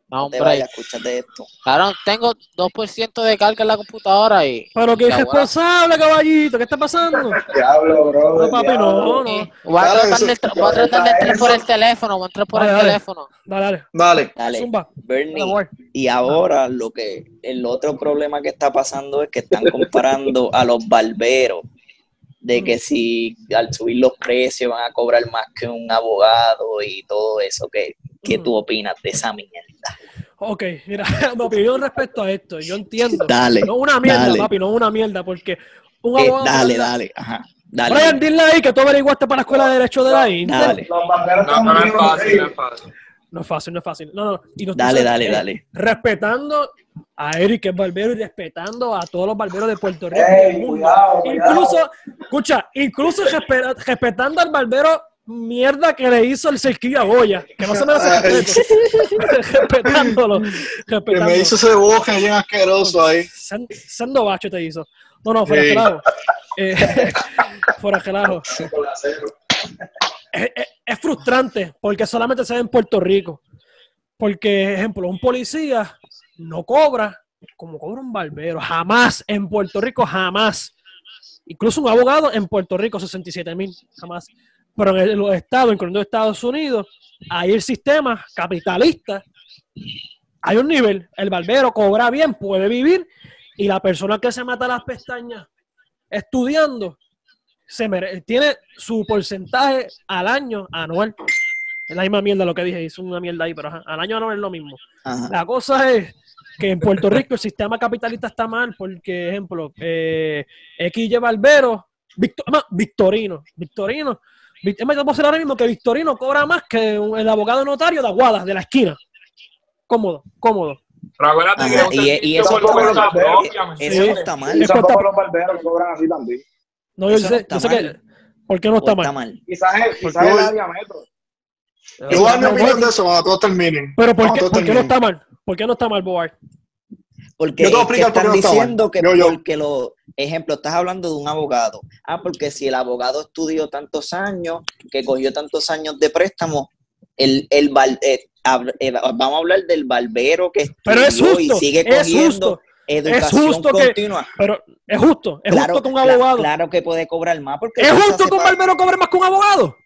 No, No te hombre. vayas, escúchate esto. Claro, tengo 2% de carga en la computadora y. Pero que La irresponsable, caballito, ¿qué está pasando? Diablo, bro. No, papi, no, no. y voy a tratar eso- de, entrar- voy a tratar de entrar por el teléfono, voy a entrar por Dale, el dale. teléfono. Dale, dale. Dale. Dale, Zumba. Bernie. Dale. Y ahora lo que el otro problema que está pasando es que están comparando a los barberos de que si al subir los precios van a cobrar más que un abogado y todo eso. ¿Qué, qué tú opinas de esa mierda? Ok, mira, mi opinión respecto a esto, yo entiendo. Dale, No una mierda, dale. papi, no una mierda, porque un Eh, abogado... dale, dale, ajá. Dale. Brian, dile ahí que tú averiguaste para la escuela de Derecho de la Inter. Dale. Los No, es fácil, no es fácil. No es fácil, no es fácil. No, no. Y no Dale, dale, eh, dale. Respetando a Eric, que es barbero, y respetando a todos los barberos de Puerto Rico. cuidado. Incluso, escucha, incluso respe- respetando al barbero mierda que le hizo el cerquillo a Goya, que no se merece respeto. respetándolo, Que respetándolo. me hizo ese boje bien asqueroso ahí. Sando bacho te hizo. No, no, fuera Sí. de relajo. Eh, fuera de. Es, frustrante porque solamente se ve en Puerto Rico. Porque, ejemplo, un policía no cobra como cobra un barbero. Jamás en Puerto Rico, jamás. Incluso un abogado en Puerto Rico, 67 mil, jamás. Pero en los estados, incluyendo Estados Unidos, ahí el sistema capitalista, hay un nivel. El barbero cobra bien, puede vivir, y la persona que se mata las pestañas estudiando se mere- tiene su porcentaje al año anual. Es la misma mierda lo que dije, hice una mierda ahí, pero ajá, al año anual es lo mismo. Ajá. La cosa es que en Puerto Rico el sistema capitalista está mal porque, ejemplo, eh, XY Barbero, Victo- además, Victorino, Victorino, Vic- es más, yo puedo decir ahora mismo que Victorino cobra más que un- el abogado notario de Aguadas, de la esquina. Cómodo, cómodo. Pero acuérdate Ajá, que es un y- eso está mal, propia, ¿me Eso está mal. Es son cuenta- todos los barberos cobran así también. No, yo no sé, está yo sé que. ¿Por qué no está O mal? está mal. Quizás es, quizás es la diámetro. Yo voy a dar mi opinión de eso cuando todos terminen. Pero ¿por qué, por qué no está mal? ¿Por qué no está mal, Boar? Porque Yo te voy a es que por están no está mal. diciendo que Yo, yo. porque lo, ejemplo, estás hablando de un abogado. Ah, porque si el abogado estudió tantos años, que cogió tantos años de préstamo, el, el bar- eh, hab- eh, vamos a hablar del barbero que Pero es estudió y justo, sigue es cogiendo justo, educación justo que- continua. pero es justo, es claro, justo que un abogado. claro que puede cobrar más porque ¿Es justo que un barbero cobre más que un abogado?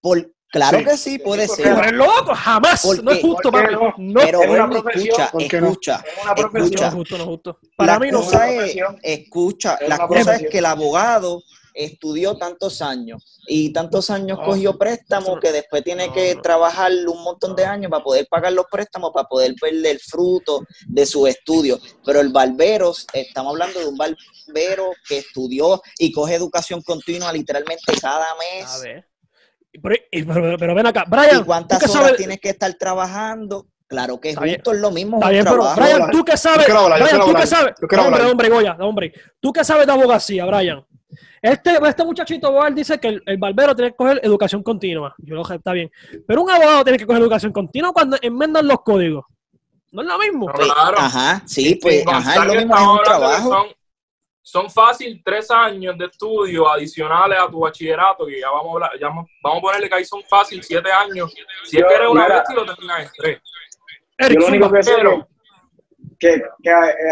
por- claro Sí. que sí, puede Sí, ser. Tú eres loco, jamás. ¿Por No es justo, ¿Por qué papi. no? No, Pero es una profesión, escucha, ¿por qué no? escucha, Es una escucha. no es profesión. justo, no es justo. Para la mí no. es cosa es, profesión. escucha, Es la cosa es profesión. que el abogado estudió tantos años y tantos años cogió préstamos que después tiene que trabajar un montón de años para poder pagar los préstamos, para poder ver el fruto de sus estudios. Pero el barbero, estamos hablando de un barbero que estudió y coge educación continua literalmente cada A mes. ver. Pero, y- pero- pero ven acá, ¿Y Brian, ¿tú cuántas horas sabes? tienes que estar trabajando? Claro que es justo, es lo mismo, es Está bien, pero. Brian, tú que sabes, Yo quiero hablar, yo Brian, quiero tú que sabes, yo quiero hombre, hablar. hombre, Goya, hombre, tú que sabes de abogacía, Brian. Este, este muchachito Boal dice que el, el barbero tiene que coger educación continua. Yo lo está bien. Pero un abogado tiene que coger educación continua cuando enmendan los códigos. No es lo mismo. No, Pues, claro. Ajá, sí, Sin pues, ajá, es lo mismo, un trabajo. Son, son fácil tres años de estudio adicionales a tu bachillerato, que ya vamos a hablar, ya vamos vamos a ponerle que ahí son fácil siete años. Si es que eres una bestia, lo terminas en tres. Yo lo único que sé que, que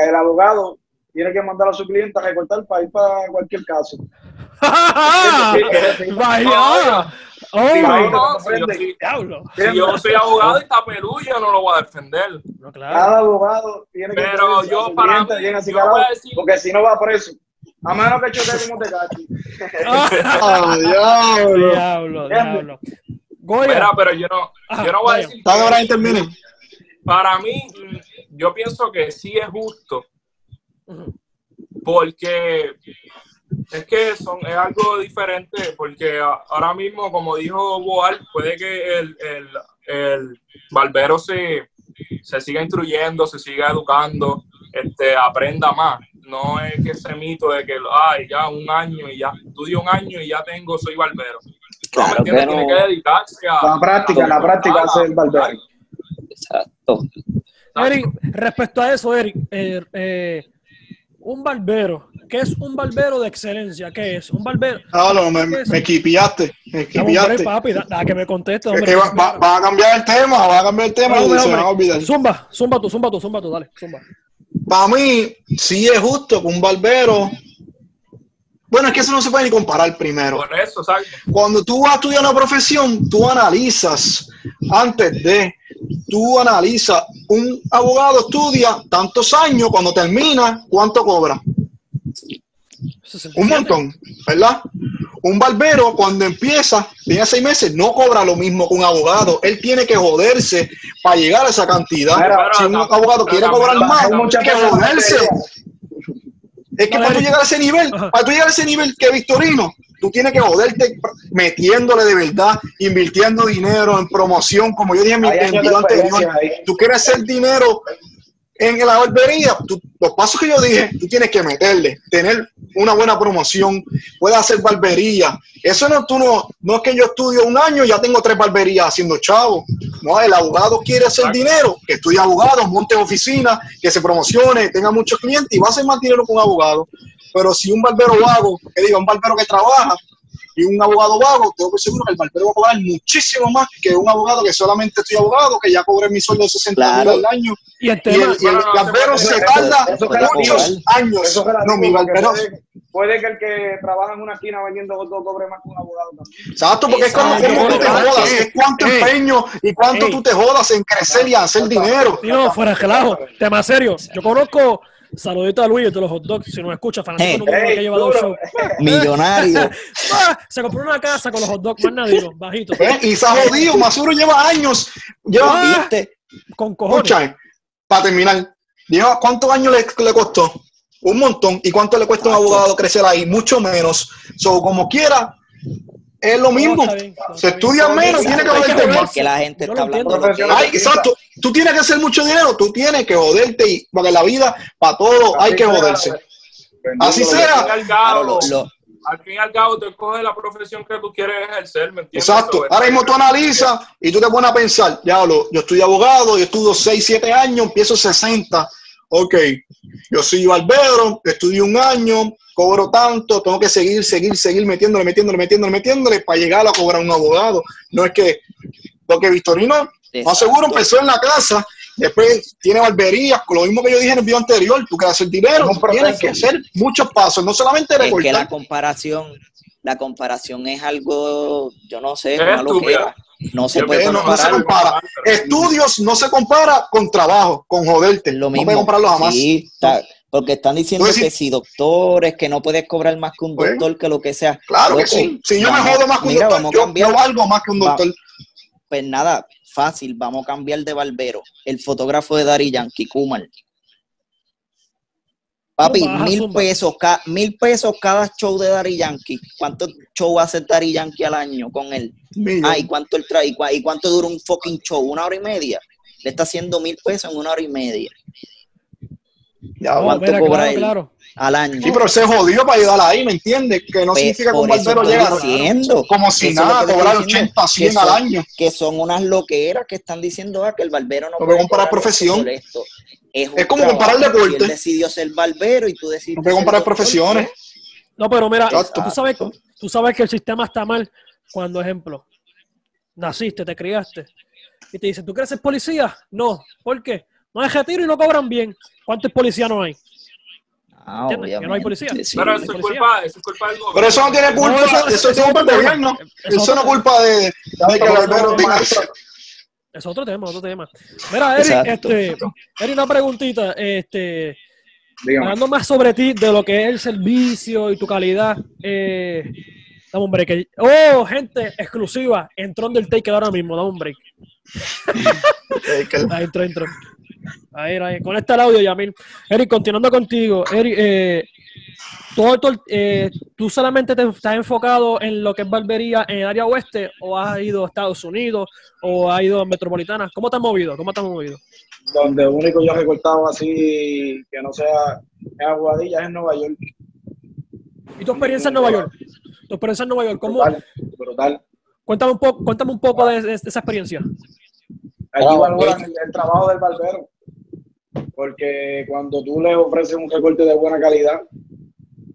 el abogado tiene que mandar a su cliente a recortar para ir para cualquier caso. Vaya. Oh, Sí, No, ahí no, te si yo, comprende. si- diablo. si yo soy abogado y está peludo, yo no lo voy a defender. No, claro. Cada abogado tiene que Pero yo, para cliente mí, bien yo acicalado, voy a decir- porque si no va preso. A menos que choque como te. ¡Ah, diablo! Diablo, diablo. Goya. Mira, pero yo no, yo no voy a decir. Para mí, yo pienso que sí es justo. Porque es que son, es algo diferente, porque ahora mismo, como dijo Boal, puede que el, el, el barbero se, se siga instruyendo, se siga educando, este, aprenda más. No es que ese mito de que, ay, ya un año y ya, estudio un año y ya tengo, soy barbero. Tiene que dedicarse a... La práctica, la práctica hace el barbero. Exacto. Eric, respecto a eso, Eric, eh, eh, Un barbero. ¿Qué es un barbero de excelencia? ¿Qué es? Un barbero. Me, me equipillaste, me Vamos, hombre, equipillaste. papi, da, que me conteste. Hombre. que va, va- va a cambiar el tema, va a cambiar el tema Hombre, se a hombre. olvidar. Zumba, zumba tú, zumba tú, zumba tú, dale, zumba. Para mí, sí es justo que un barbero. Bueno, es que eso no se puede ni comparar primero. Por eso, ¿sabes? Cuando tú vas a estudiar una profesión, tú analizas antes de, tú analizas, un abogado estudia tantos años, cuando termina, ¿cuánto cobra? 67. Un montón, ¿verdad? Un barbero cuando empieza, tiene seis meses, no cobra lo mismo que un abogado. Él tiene que joderse para llegar a esa cantidad. Si un abogado quiere pero cobrar más, Hay que joderse. Es que para tú llegar a ese nivel, para tú llegar a ese nivel que Victorino, tú tienes que joderte metiéndole de verdad, invirtiendo dinero en promoción, como yo dije en mi video de anterior. Tú quieres hacer dinero en la barbería, tú- los pasos que yo dije, tú tienes que meterle, tener una buena promoción, puedes hacer barbería. Eso no, tú no, no es que yo estudio un año y ya tengo tres barberías haciendo chavo. No, el abogado quiere hacer dinero, que estudie abogado, monte oficina, que se promocione, tenga muchos clientes y va a hacer más dinero que un abogado. Pero si un barbero vago, que diga, un barbero que trabaja y un abogado vago, tengo que seguro que el barbero va a cobrar muchísimo más que un abogado que solamente estoy abogado, que ya cobré mi sueldo de 60 mil al año. Y el Y tema, el, y el No, no, no, barbero se tarda muchos años. No, mi barbero. puede, que el que trabaja en una esquina vendiendo hot dog cobre más que un abogado también. Exacto, porque es como, tú te jodas, es cuánto Ey. empeño y cuánto Ey. tú te jodas en crecer y hacer dinero. No, fuera de relajo. Tema serio. Yo conozco, saludito a Luis de los hot dogs, si nos escucha, fanático Hey. número uno que Ey, lleva dos duro. shows. Millonario. Se compró una casa con los hot dogs más nadie, bajito. ¿Eh? Y se ha jodido, Masuro lleva años, lleva, Ah. ¿Viste? Con cojones. escucha, para terminar, lleva, ¿cuántos años le, le costó? Un montón. ¿Y cuánto le cuesta a un abogado crecer ahí? Mucho menos. So, como quiera, es lo mismo. bien, Se bien. estudia menos, tiene que más. Que la gente Yo está hablando Ay, exacto. Tú tienes que hacer mucho dinero, tú tienes que joderte y porque la vida, para todo, hay que joderse. Así sea. Al fin y al cabo, lo- lo- al fin y al cabo, tú escoges la profesión que tú quieres ejercer, ¿me entiendes? Exacto. Ahora mismo tú analizas y tú te pones a pensar, diablo, yo estoy abogado, yo estudio 6, 7 años, empiezo 60. Ok, yo soy barbero, estudio un año, cobro tanto, tengo que seguir, seguir, seguir metiéndole, metiéndole, metiéndole, metiéndole para llegar a cobrar un abogado. No es que, porque Victorino, más seguro empezó en la casa, después tiene barberías, con lo mismo que yo dije en el video anterior, tú quieres hacer dinero, tienes que hacer muchos pasos, no solamente Es que recortar. la comparación, la comparación es algo, yo no sé, una loquera. No se puede no, no se comparar. compara. Estudios no se compara con trabajo, con joderte. Lo no mismo. puedes compararlo jamás. Sí, está- porque están diciendo que si doctores, que no puedes cobrar más que un Pues, doctor, que lo que sea. Claro que sí. Si yo me jodo más que un mira, doctor, yo, valgo más que un Va- doctor. Pues nada, fácil, vamos a cambiar de barbero. El fotógrafo de Dari Yankee, Kumar. Papi, mil zumba. pesos, ca- mil pesos cada show de Dari Yankee. ¿Cuántos shows hace Dari Yankee al año con él? Millón. Ah, ¿y cuánto, él trae? ¿Y cua- ¿Y cuánto dura un fucking show? ¿Una hora y media? Le está haciendo mil pesos en una hora y media Ya, ¿cuánto mira, cobra claro, él? claro. Al año. Sí, pero se jodió para ayudar ahí, ¿me entiendes? Que no Pe- significa que un barbero llega diciendo como si nada, cobrar estoy diciendo, 80, 100 que al año. que son unas loqueras que están diciendo ah, que el barbero no No puede comparar profesión. esto. Es, Es como comparar deporte. Él decidió ser barbero y tú decidiste No puede comparar profesiones. No, pero mira, Exacto. tú sabes, tú sabes que el sistema está mal cuando, ejemplo, naciste, te criaste y te dicen, ¿tú quieres ser policía? No. ¿Por qué? No hay retiro y no cobran bien. ¿Cuántos policías no hay? Ah. Que no hay policía. sí. Pero eso es policía. culpa, eso es culpa del gobierno. Pero eso no tiene culpa, No, eso- eso, eso es culpa del gobierno. Eso es Eso no es culpa de, de que el barbero tenga eso. Es otro tema, otro tema. Mira, Eric, Exacto. este, Eric, una preguntita, este, Dígame. hablando más sobre ti, de lo que es el servicio y tu calidad. Eh, dame un break. Oh, gente exclusiva, entró del Taker ahora mismo, dame un break. Ahí entró, entró. Ahí, ahí. Conecta el audio, Yamil. Eric, continuando contigo. Eric, eh, todo, todo eh, ¿tú solamente te estás enfocado en lo que es barbería en el área oeste o has ido a Estados Unidos o has ido a Metropolitana? ¿Cómo te has movido? ¿Cómo te has movido? Donde único yo he recortado así que no sea en Aguadilla es en Nueva York. ¿Y tu experiencia en Nueva York? Tu experiencia en Nueva York, ¿cómo? Brutal, brutal. Cuéntame un poco, cuéntame un poco de, de esa experiencia. Allí Ah, valoran el, el trabajo del barbero. Porque cuando tú le ofreces un recorte de buena calidad,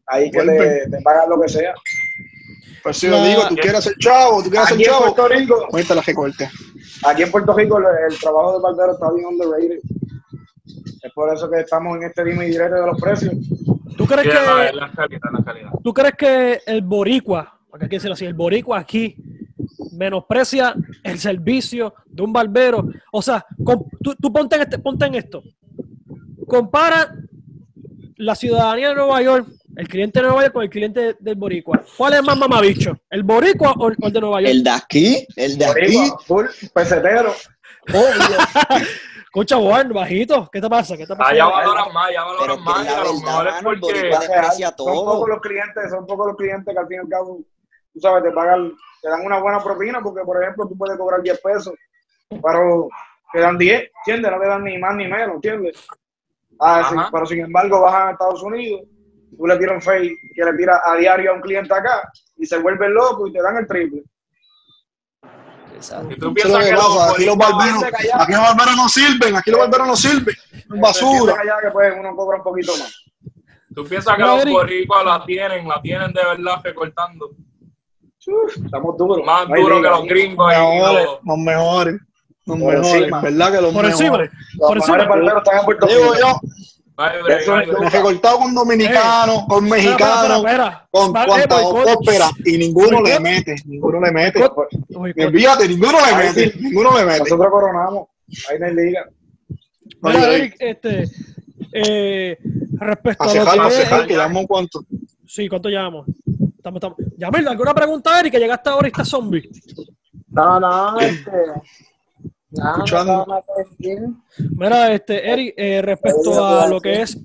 ahí que Vuelve. te, pagan lo que sea. Pues si yo digo, tú quieres ser chavo, tú quieres ser Aquí en chavo, Puerto Rico, cuenta la recorte. aquí en Puerto Rico el, el trabajo del barbero está bien underrated. Es por eso que estamos en este dime y directo de los precios. ¿Tú crees Sí, que, la calidad, la calidad. ¿Tú crees que el boricua, porque hay que decirlo así, el boricua aquí menosprecia el servicio de un barbero? O sea, com- tú, tú ponte, en este- ponte en esto. Compara la ciudadanía de Nueva York, el cliente de Nueva York con el cliente del boricua. ¿Cuál es más mamabicho? ¿El boricua o el, o el de Nueva York? El de aquí, el de aquí. Full, pesetero. Escucha, Juan, bajito. ¿Qué te pasa? ¿Qué te pasa? Allá valoran más, allá valoran más. a lo mejor es porque. Son pocos los clientes, son pocos los clientes que al fin y al cabo, tú sabes, te pagan, te dan una buena propina porque, por ejemplo, tú puedes cobrar 10 pesos, pero te dan 10, ¿entiendes? No te dan ni más ni menos, ¿entiendes? Ah, sí, pero sin embargo, bajan a Estados Unidos, tú le tiras un fake que le tiras a diario a un cliente acá y se vuelve loco y te dan el triple. Exacto. Y tú piensas que los aquí los barberos, aquí los barberos no sirven, aquí los barberos no sirven, basura. Allá que pues uno cobra un poquito más. Tú piensas que los boricuas la tienen, la tienen de verdad recortando. Uf, estamos duros. Más No hay duro que los gringos. mejores, los- los mejores, los Por mejores, encima. ¿verdad que los Por encima. mejores? Los Por encima. mejores están en Puerto Digo Rico. yo, Eso break. me he recortado con dominicanos, con Espera, espera, mexicanos, espera, espera. con eh, cuantas boicot. óperas y ninguno le mete, ninguno le mete. Olvídate, ninguno le Ay, mete, sí. ninguno le mete. Nosotros coronamos. Ahí no hay liga. Mira, Oye, Eric, este, eh, respecto A a lo cejar, a que cejar, es, que llamamos cuánto. sí, ¿cuánto llevamos? Estamos, estamos. Yamil, ¿alguna pregunta, Eric, que llegaste ahora y está zombie? No, no, este. No, Escuchando. no, no, no, no, Mira, este, Eric, eh, respecto a lo que es,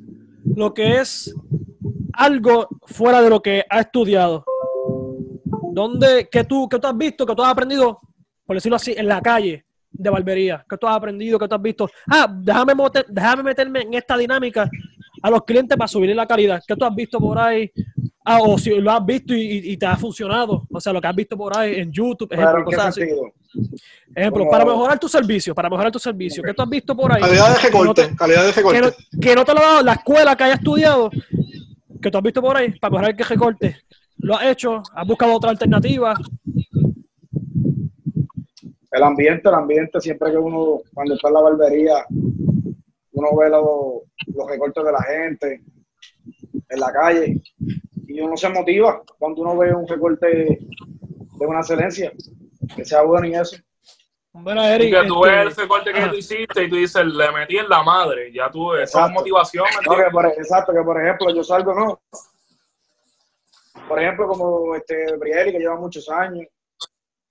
lo que es algo fuera de lo que ha estudiado. ¿Dónde, que tú, que tú has visto, que tú has aprendido, por decirlo así, en la calle de barbería? ¿Qué tú has aprendido, que tú has visto? Ah, déjame, déjame meterme en esta dinámica a los clientes para subir la calidad. ¿Qué tú has visto por ahí? Ah, o si lo has visto y, te ha funcionado. O sea, lo que has visto por ahí en YouTube, ejemplo, Claro. Ejemplo, para mejorar tu servicio, para mejorar tu servicio. ¿Qué tú has visto por ahí? Calidad de no recorte, te- calidad de que no, recorte. que no te lo ha dado la escuela que haya estudiado, que tú has visto por ahí, para mejorar el que recorte. Lo has hecho, has buscado otra alternativa. El ambiente, el ambiente, siempre que uno, cuando está en la barbería, uno ve los, los recortes de la gente en la calle y uno se motiva cuando uno ve un recorte de una excelencia, que sea bueno y eso. Bueno, Y Eric, que tú este, ves ese corte que tú hiciste y tú dices, le metí en la madre. Ya tú, eso es motivación. ¿me No, entiendes? que por, exacto, que por ejemplo yo salgo, no. Por ejemplo, como este Brieri, que lleva muchos años,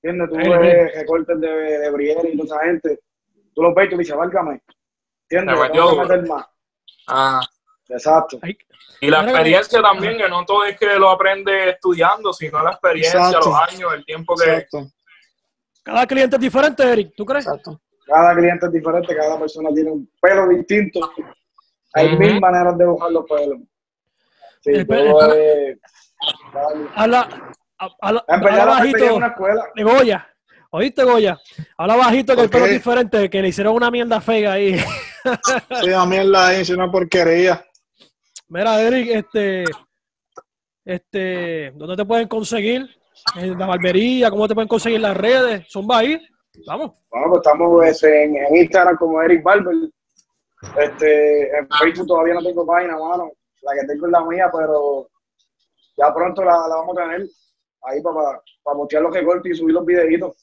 ¿entiendes? Tú ves recortes de, de Brieri y toda esa gente, tú los ves y tú dices, válgame, ¿entiendes? Le metió más. Ajá. Exacto. ay, Y la experiencia también, que no todo es que lo aprende estudiando, sino la experiencia, Exacto. los años, el tiempo que... Exacto, cada cliente es diferente, Eric, ¿tú crees? exacto. Cada cliente es diferente, cada persona tiene un pelo distinto. Hay mil maneras de buscar los pelos. Sí, El pe- todo el es-. Habla, bajito una escuela. de Goya. ¿Oíste, Goya? Habla bajito que el ¿Por pelo es diferente, que le hicieron una mierda fea ahí. Sí, a mí es la es una porquería. Mira, Eric, este, este, ¿dónde te pueden conseguir? En la barbería, ¿cómo te pueden conseguir las redes? ¿Son ahí? Vamos. Bueno, pues estamos este, en, en Instagram como Eric Barber. Este, en Facebook todavía no tengo página, mano. La que tengo es la mía, pero ya pronto la, la vamos a tener ahí para, para postear los recortes y subir los videitos.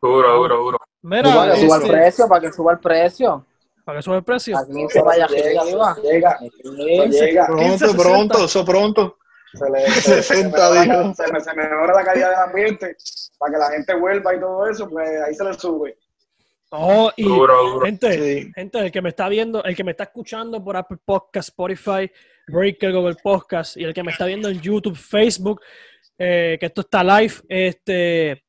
Duro, duro, duro. Para Mira, que suba el este, precio, para que suba el precio. Para que sube el precio. Aquí se vaya Llega, arriba. llega, llega. Pronto, 15, 60. pronto, eso pronto. Se, le, se, se 60 mejora, dijo. la- se me- se mejora la calidad del ambiente para que la gente vuelva y todo eso, pues ahí se le sube. Oh, y Duro, duro. gente, Sí. gente, el que me está viendo, el que me está escuchando por Apple Podcast, Spotify, Breaker, Google Podcast y el que me está viendo en YouTube, Facebook, eh, que esto está live, este,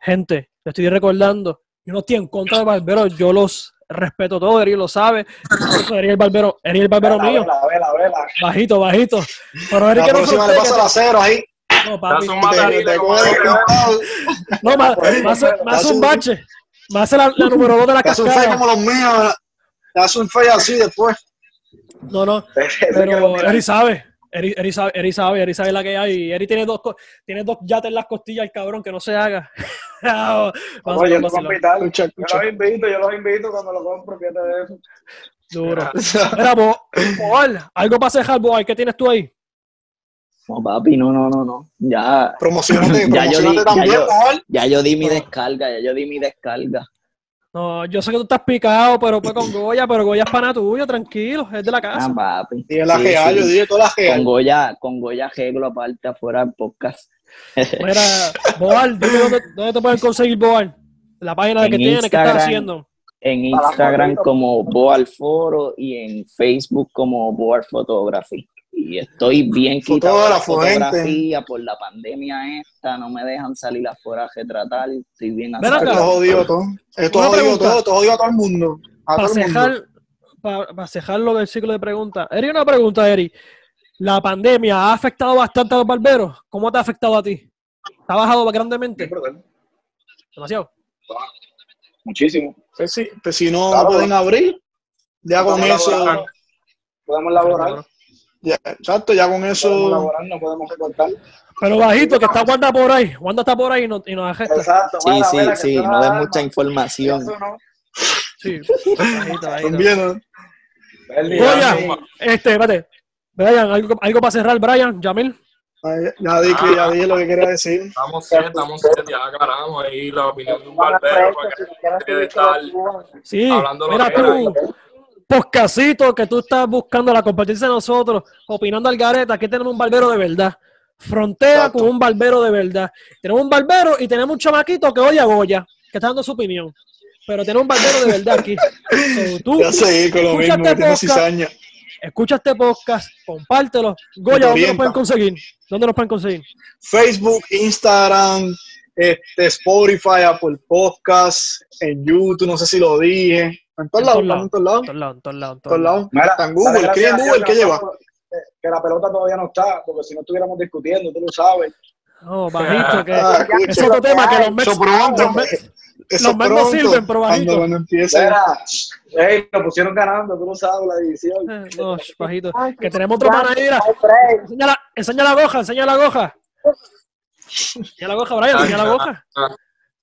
gente, le estoy recordando, yo no estoy en contra de barberos, yo los respeto todos, Eric lo sabe, por eso Eric el barbero, Eric el barbero Vela, mío, vela, vela, vela. bajito, bajito, pero Eric La que no pasa la cero ahí. no, papi, un Te, te no, hace un bache, me hace la, la número dos de la Te hace un cascada. como los míos. hace un fade así después. No, no. Pero Eri sabe. Eri, Eri sabe, Eri sabe, Eri sabe la que hay. Eri tiene dos, tiene dos yates en las costillas, el cabrón, que no se haga. Vamos, Oye, yo vamos, vamos. Escucha, Yo los invito, yo los invito cuando lo compro, fíjate de eso. Duro. Mira, Bo- Boal, algo para cejar, Boal, ¿qué tienes tú ahí? No, papi, no, no, no, no. Ya, Promocionate, Ya yo promocionate di- ya también, yo- Paul. ya yo di mi No. descarga, ya yo di mi descarga. No, yo sé que tú estás picado, pero fue con Goya, pero Goya es pana tuyo, tranquilo, es de la Ah, casa. papi. Dije la Sí, sí. yo dije todas las Con real. Goya, con Goya arreglo aparte afuera del podcast. Mira, Boal, dime dónde, dónde te pueden conseguir Boal. La página En que tienes, ¿qué estás haciendo? En Instagram como Boal Foro y en Facebook como Boal Photography. Y estoy bien quitado de la gente. fotografía por la pandemia esta, no me dejan salir afuera a retratar, estoy bien Ven acá. Esto todo. Esto pregunta. todo, esto jodido a todo el mundo. A Para todo el mundo. cejar, para, para cejarlo del ciclo de preguntas. Eri, una pregunta, Eri. ¿La pandemia ha afectado bastante a los barberos? ¿Cómo te ha afectado a ti? ¿Te ha bajado grandemente? Demasiado. Muchísimo. Pues sí, pues si no Claro. pueden abrir, ya con Podemos eso, laborar. Podemos laborar. Ya, exacto, ya con Podemos eso, laborar, no podemos recortar. Pero bajito, que está Wanda por ahí. Wanda está por ahí y nos, y nos agesta. Exacto. Sí, mira, sí, que sí, no alarma. mucha información. No. Sí, bajito, bajito. día- este, espérate. Brian, algo, algo para cerrar, Brian, Yamil. ya, ya dije, ya dije lo que quería decir. Estamos set, estamos set, ya aclaramos ahí la opinión de un barbero para que estar Sí, Hablando lo mira que tú, podcastito que tú estás buscando la competencia de nosotros, opinando al gareta, aquí tenemos un barbero de verdad. Frontea Exacto. con un barbero de verdad. Tenemos un barbero y tenemos un chamaquito que odia a Goya, que está dando su opinión. Pero tenemos un barbero de verdad aquí. So, tú, Ya seguir con lo escucha mismo, que este podcast, cizaña. escucha este podcast, compártelo. Goya, ¿dónde orienta. pueden conseguir? ¿Dónde nos pueden conseguir? Facebook, Instagram, este, Spotify, Apple Podcast, en YouTube, no sé si lo dije. En todos En lados, todos lados. en todos lados. En todos lados, en todos lados, en En todos todos lados. Está en Google, escribe en Google, ¿qué que lleva? que- la pelota todavía no está, porque si no estuviéramos discutiendo, tú lo sabes. No, bajito, que Ah, es otro tema que los Mets, Eso pronto. los Mets- Eso los Mets no sirven, pero cuando, bajito. cuando empiece. Ey, lo pusieron ganando, tú lo sabes, la división. Eh, no, bajito. Que tenemos otro pana ahí. No. Enseña la, enseña la goja, enseña la goja. Enseña la goja, Brian, enseña la goja.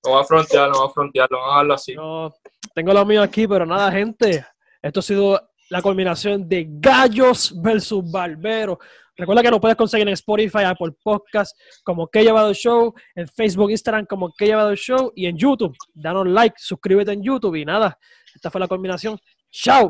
No va a frontear, no va a frontear, no va a dejarlo así. Yo tengo lo mío aquí, pero nada, gente. Esto ha sido la culminación de Gallos versus Barberos. Recuerda que nos puedes conseguir en Spotify, Apple Podcast, como Que Llevado Show, en Facebook, Instagram, como Que Llevado Show, y en YouTube. Danos like, suscríbete en YouTube y nada. Esta fue la culminación. ¡Chao!